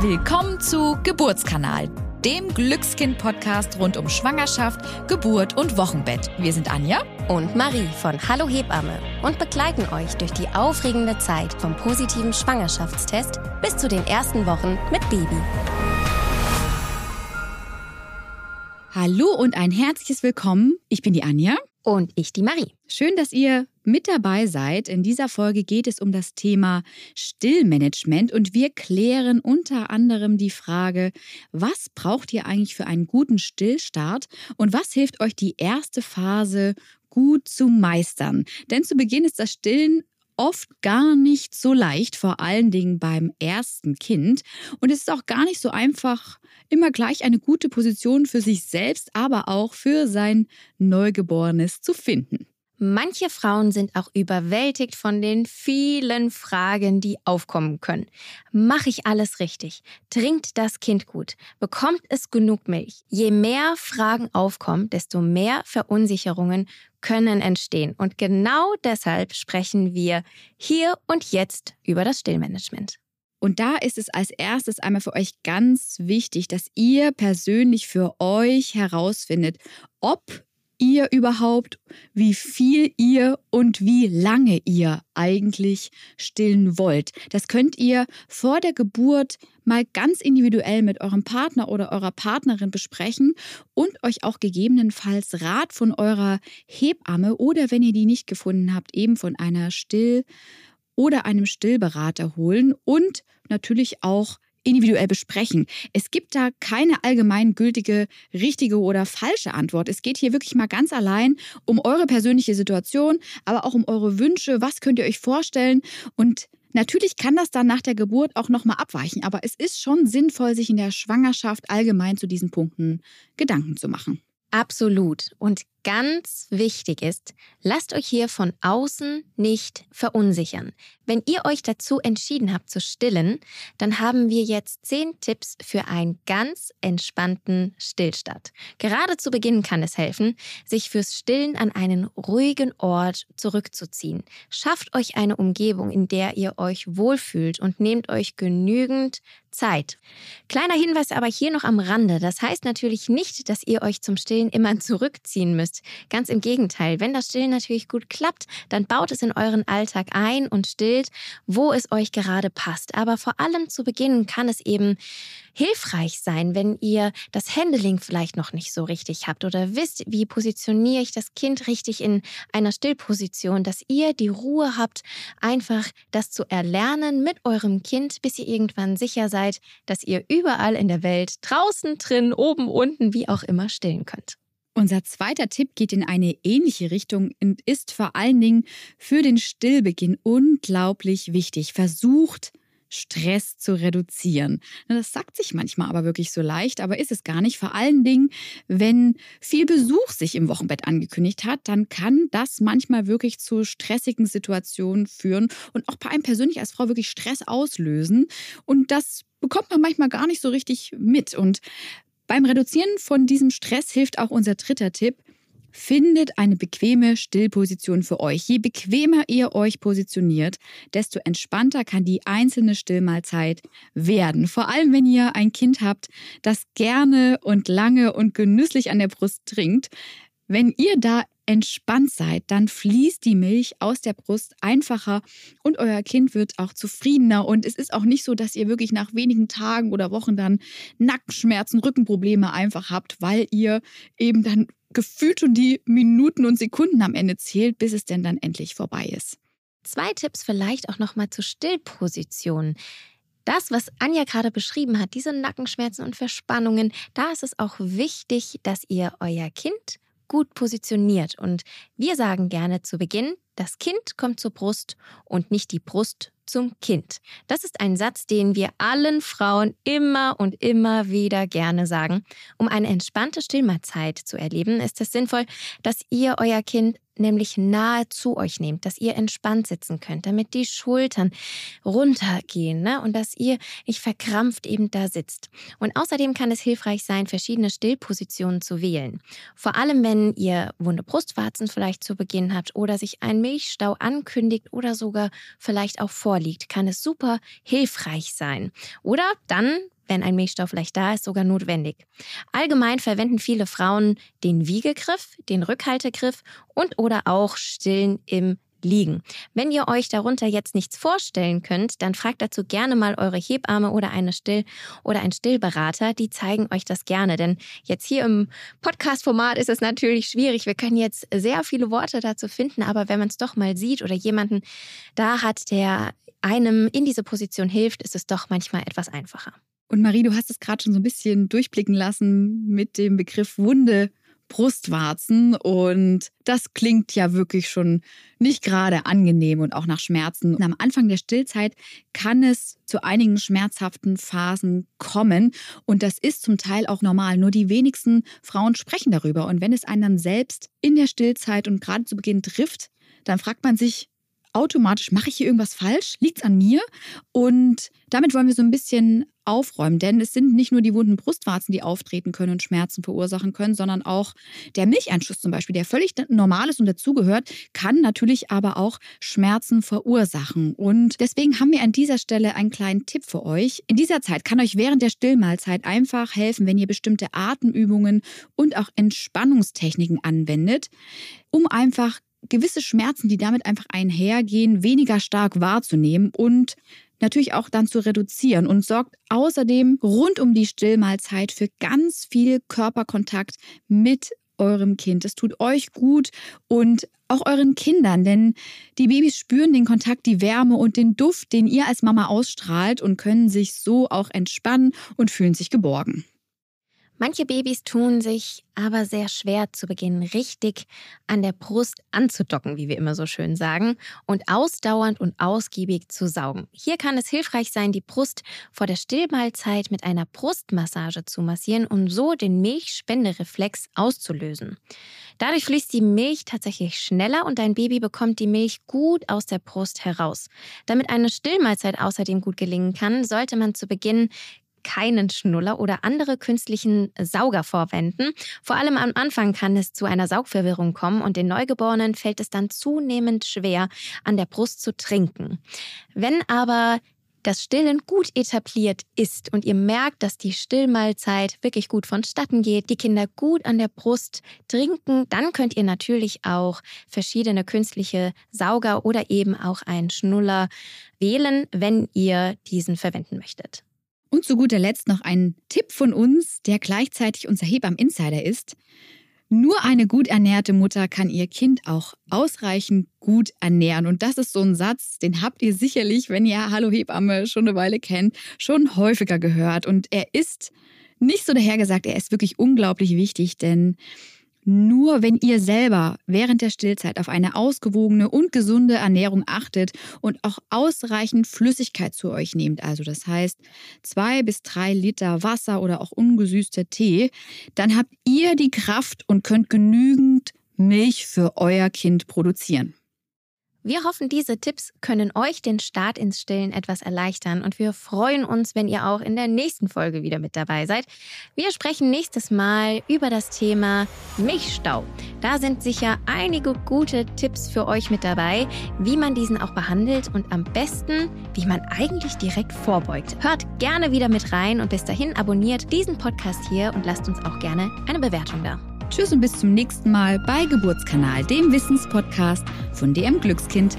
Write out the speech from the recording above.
Willkommen zu Geburtskanal, dem Glückskind-Podcast rund um Schwangerschaft, Geburt und Wochenbett. Wir sind Anja und Marie von Hallo Hebamme und begleiten euch durch die aufregende Zeit vom positiven Schwangerschaftstest bis zu den ersten Wochen mit Baby. Hallo und ein herzliches Willkommen. Ich bin die Anja. Und ich die Marie. Schön, dass ihr mit dabei seid. In dieser Folge geht es um das Thema Stillmanagement und wir klären unter anderem die Frage, was braucht ihr eigentlich für einen guten Stillstart und was hilft euch die erste Phase gut zu meistern? Denn zu Beginn ist das Stillen oft gar nicht so leicht, vor allen Dingen beim ersten Kind. Und es ist auch gar nicht so einfach, immer gleich eine gute Position für sich selbst, aber auch für sein Neugeborenes zu finden. Manche Frauen sind auch überwältigt von den vielen Fragen, die aufkommen können. Mache ich alles richtig? Trinkt das Kind gut? Bekommt es genug Milch? Je mehr Fragen aufkommen, desto mehr Verunsicherungen können entstehen. Und genau deshalb sprechen wir hier und jetzt über das Stillmanagement. Und da ist es als erstes einmal für euch ganz wichtig, dass ihr persönlich für euch herausfindet, ob ihr überhaupt, wie viel ihr und wie lange ihr eigentlich stillen wollt. Das könnt ihr vor der Geburt mal ganz individuell mit eurem Partner oder eurer Partnerin besprechen und euch auch gegebenenfalls Rat von eurer Hebamme oder wenn ihr die nicht gefunden habt, eben von einer Still- oder einem Stillberater holen und natürlich auch individuell besprechen. Es gibt da keine allgemeingültige richtige oder falsche Antwort. Es geht hier wirklich mal ganz allein um eure persönliche Situation, aber auch um eure Wünsche. Was könnt ihr euch vorstellen? Und Natürlich kann das dann nach der Geburt auch nochmal abweichen, aber es ist schon sinnvoll, sich in der Schwangerschaft allgemein zu diesen Punkten Gedanken zu machen. Absolut. Und ganz wichtig ist, lasst euch hier von außen nicht verunsichern. Wenn ihr euch dazu entschieden habt zu stillen, dann haben wir jetzt zehn Tipps für einen ganz entspannten Stillstart. Gerade zu Beginn kann es helfen, sich fürs Stillen an einen ruhigen Ort zurückzuziehen. Schafft euch eine Umgebung, in der ihr euch wohlfühlt und nehmt euch genügend Zeit. Kleiner Hinweis aber hier noch am Rande. Das heißt natürlich nicht, dass ihr euch zum Stillen immer zurückziehen müsst müsst. Ganz im Gegenteil, wenn das Stillen natürlich gut klappt, dann baut es in euren Alltag ein und stillt, wo es euch gerade passt. Aber vor allem zu Beginn kann es eben hilfreich sein, wenn ihr das Handling vielleicht noch nicht so richtig habt oder wisst, wie positioniere ich das Kind richtig in einer Stillposition, dass ihr die Ruhe habt, einfach das zu erlernen mit eurem Kind, bis ihr irgendwann sicher seid, dass ihr überall in der Welt, draußen, drin, oben, unten, wie auch immer stillen könnt. Unser zweiter Tipp geht in eine ähnliche Richtung und ist vor allen Dingen für den Stillbeginn unglaublich wichtig. Versucht, Stress zu reduzieren. Das sagt sich manchmal aber wirklich so leicht, aber ist es gar nicht. Vor allen Dingen, wenn viel Besuch sich im Wochenbett angekündigt hat, dann kann das manchmal wirklich zu stressigen Situationen führen und auch bei einem persönlich als Frau wirklich Stress auslösen. Und das bekommt man manchmal gar nicht so richtig mit. Und beim Reduzieren von diesem Stress hilft auch unser dritter Tipp. Findet eine bequeme Stillposition für euch. Je bequemer ihr euch positioniert, desto entspannter kann die einzelne Stillmahlzeit werden. Vor allem, wenn ihr ein Kind habt, das gerne und lange und genüsslich an der Brust trinkt. Wenn ihr da entspannt seid, dann fließt die Milch aus der Brust einfacher und euer Kind wird auch zufriedener. Und es ist auch nicht so, dass ihr wirklich nach wenigen Tagen oder Wochen dann Nackenschmerzen, Rückenprobleme einfach habt, weil ihr eben dann gefühlt schon die Minuten und Sekunden am Ende zählt, bis es denn dann endlich vorbei ist. Zwei Tipps vielleicht auch nochmal zur Stillposition. Das, was Anja gerade beschrieben hat, diese Nackenschmerzen und Verspannungen, da ist es auch wichtig, dass ihr euer Kind gut positioniert. Und wir sagen gerne zu Beginn, das Kind kommt zur Brust und nicht die Brust zum Kind. Das ist ein Satz, den wir allen Frauen immer und immer wieder gerne sagen. Um eine entspannte Stillmahlzeit zu erleben, ist es sinnvoll, dass ihr euer Kind nämlich nahe zu euch nehmt, dass ihr entspannt sitzen könnt, damit die Schultern runtergehen ne? und dass ihr nicht verkrampft eben da sitzt. Und außerdem kann es hilfreich sein, verschiedene Stillpositionen zu wählen. Vor allem, wenn ihr wunde Brustwarzen vielleicht zu Beginn habt oder sich ein Milchstau ankündigt oder sogar vielleicht auch vorliegt, kann es super hilfreich sein. Oder dann, wenn ein Milchstau vielleicht da ist, sogar notwendig. Allgemein verwenden viele Frauen den Wiegegriff, den Rückhaltegriff und oder auch Stillen im Liegen. Wenn ihr euch darunter jetzt nichts vorstellen könnt, dann fragt dazu gerne mal eure Hebamme oder eine Still- oder ein Stillberater. Die zeigen euch das gerne. Denn jetzt hier im Podcast-Format ist es natürlich schwierig. Wir können jetzt sehr viele Worte dazu finden, aber wenn man es doch mal sieht oder jemanden da hat, der einem in diese Position hilft, ist es doch manchmal etwas einfacher. Und Marie, du hast es gerade schon so ein bisschen durchblicken lassen mit dem Begriff Wunde. Brustwarzen und das klingt ja wirklich schon nicht gerade angenehm und auch nach Schmerzen. Und am Anfang der Stillzeit kann es zu einigen schmerzhaften Phasen kommen und das ist zum Teil auch normal. Nur die wenigsten Frauen sprechen darüber und wenn es einen dann selbst in der Stillzeit und gerade zu Beginn trifft, dann fragt man sich, automatisch, mache ich hier irgendwas falsch? Liegt es an mir? Und damit wollen wir so ein bisschen aufräumen, denn es sind nicht nur die wunden Brustwarzen, die auftreten können und Schmerzen verursachen können, sondern auch der Milcheinschuss zum Beispiel, der völlig normal ist und dazugehört, kann natürlich aber auch Schmerzen verursachen. Und deswegen haben wir an dieser Stelle einen kleinen Tipp für euch. In dieser Zeit kann euch während der Stillmahlzeit einfach helfen, wenn ihr bestimmte Atemübungen und auch Entspannungstechniken anwendet, um einfach gewisse Schmerzen, die damit einfach einhergehen, weniger stark wahrzunehmen und natürlich auch dann zu reduzieren und sorgt außerdem rund um die Stillmahlzeit für ganz viel Körperkontakt mit eurem Kind. Es tut euch gut und auch euren Kindern, denn die Babys spüren den Kontakt, die Wärme und den Duft, den ihr als Mama ausstrahlt und können sich so auch entspannen und fühlen sich geborgen. Manche Babys tun sich aber sehr schwer zu Beginn richtig an der Brust anzudocken, wie wir immer so schön sagen, und ausdauernd und ausgiebig zu saugen. Hier kann es hilfreich sein, die Brust vor der Stillmahlzeit mit einer Brustmassage zu massieren, um so den Milchspendereflex auszulösen. Dadurch fließt die Milch tatsächlich schneller und dein Baby bekommt die Milch gut aus der Brust heraus. Damit eine Stillmahlzeit außerdem gut gelingen kann, sollte man zu Beginn keinen Schnuller oder andere künstlichen Sauger vorwenden. Vor allem am Anfang kann es zu einer Saugverwirrung kommen und den Neugeborenen fällt es dann zunehmend schwer, an der Brust zu trinken. Wenn aber das Stillen gut etabliert ist und ihr merkt, dass die Stillmahlzeit wirklich gut vonstatten geht, die Kinder gut an der Brust trinken, dann könnt ihr natürlich auch verschiedene künstliche Sauger oder eben auch einen Schnuller wählen, wenn ihr diesen verwenden möchtet. Und zu guter Letzt noch ein Tipp von uns, der gleichzeitig unser Hebammen-Insider ist. Nur eine gut ernährte Mutter kann ihr Kind auch ausreichend gut ernähren. Und das ist so ein Satz, den habt ihr sicherlich, wenn ihr Hallo Hebamme schon eine Weile kennt, schon häufiger gehört. Und er ist nicht so dahergesagt, er ist wirklich unglaublich wichtig, denn nur wenn ihr selber während der Stillzeit auf eine ausgewogene und gesunde Ernährung achtet und auch ausreichend Flüssigkeit zu euch nehmt, also das heißt zwei bis drei Liter Wasser oder auch ungesüßter Tee, dann habt ihr die Kraft und könnt genügend Milch für euer Kind produzieren. Wir hoffen, diese Tipps können euch den Start ins Stillen etwas erleichtern und wir freuen uns, wenn ihr auch in der nächsten Folge wieder mit dabei seid. Wir sprechen nächstes Mal über das Thema Milchstau. Da sind sicher einige gute Tipps für euch mit dabei, wie man diesen auch behandelt und am besten, wie man eigentlich direkt vorbeugt. Hört gerne wieder mit rein und bis dahin abonniert diesen Podcast hier und lasst uns auch gerne eine Bewertung da. Tschüss und bis zum nächsten Mal bei Geburtskanal, dem Wissenspodcast von DM Glückskind.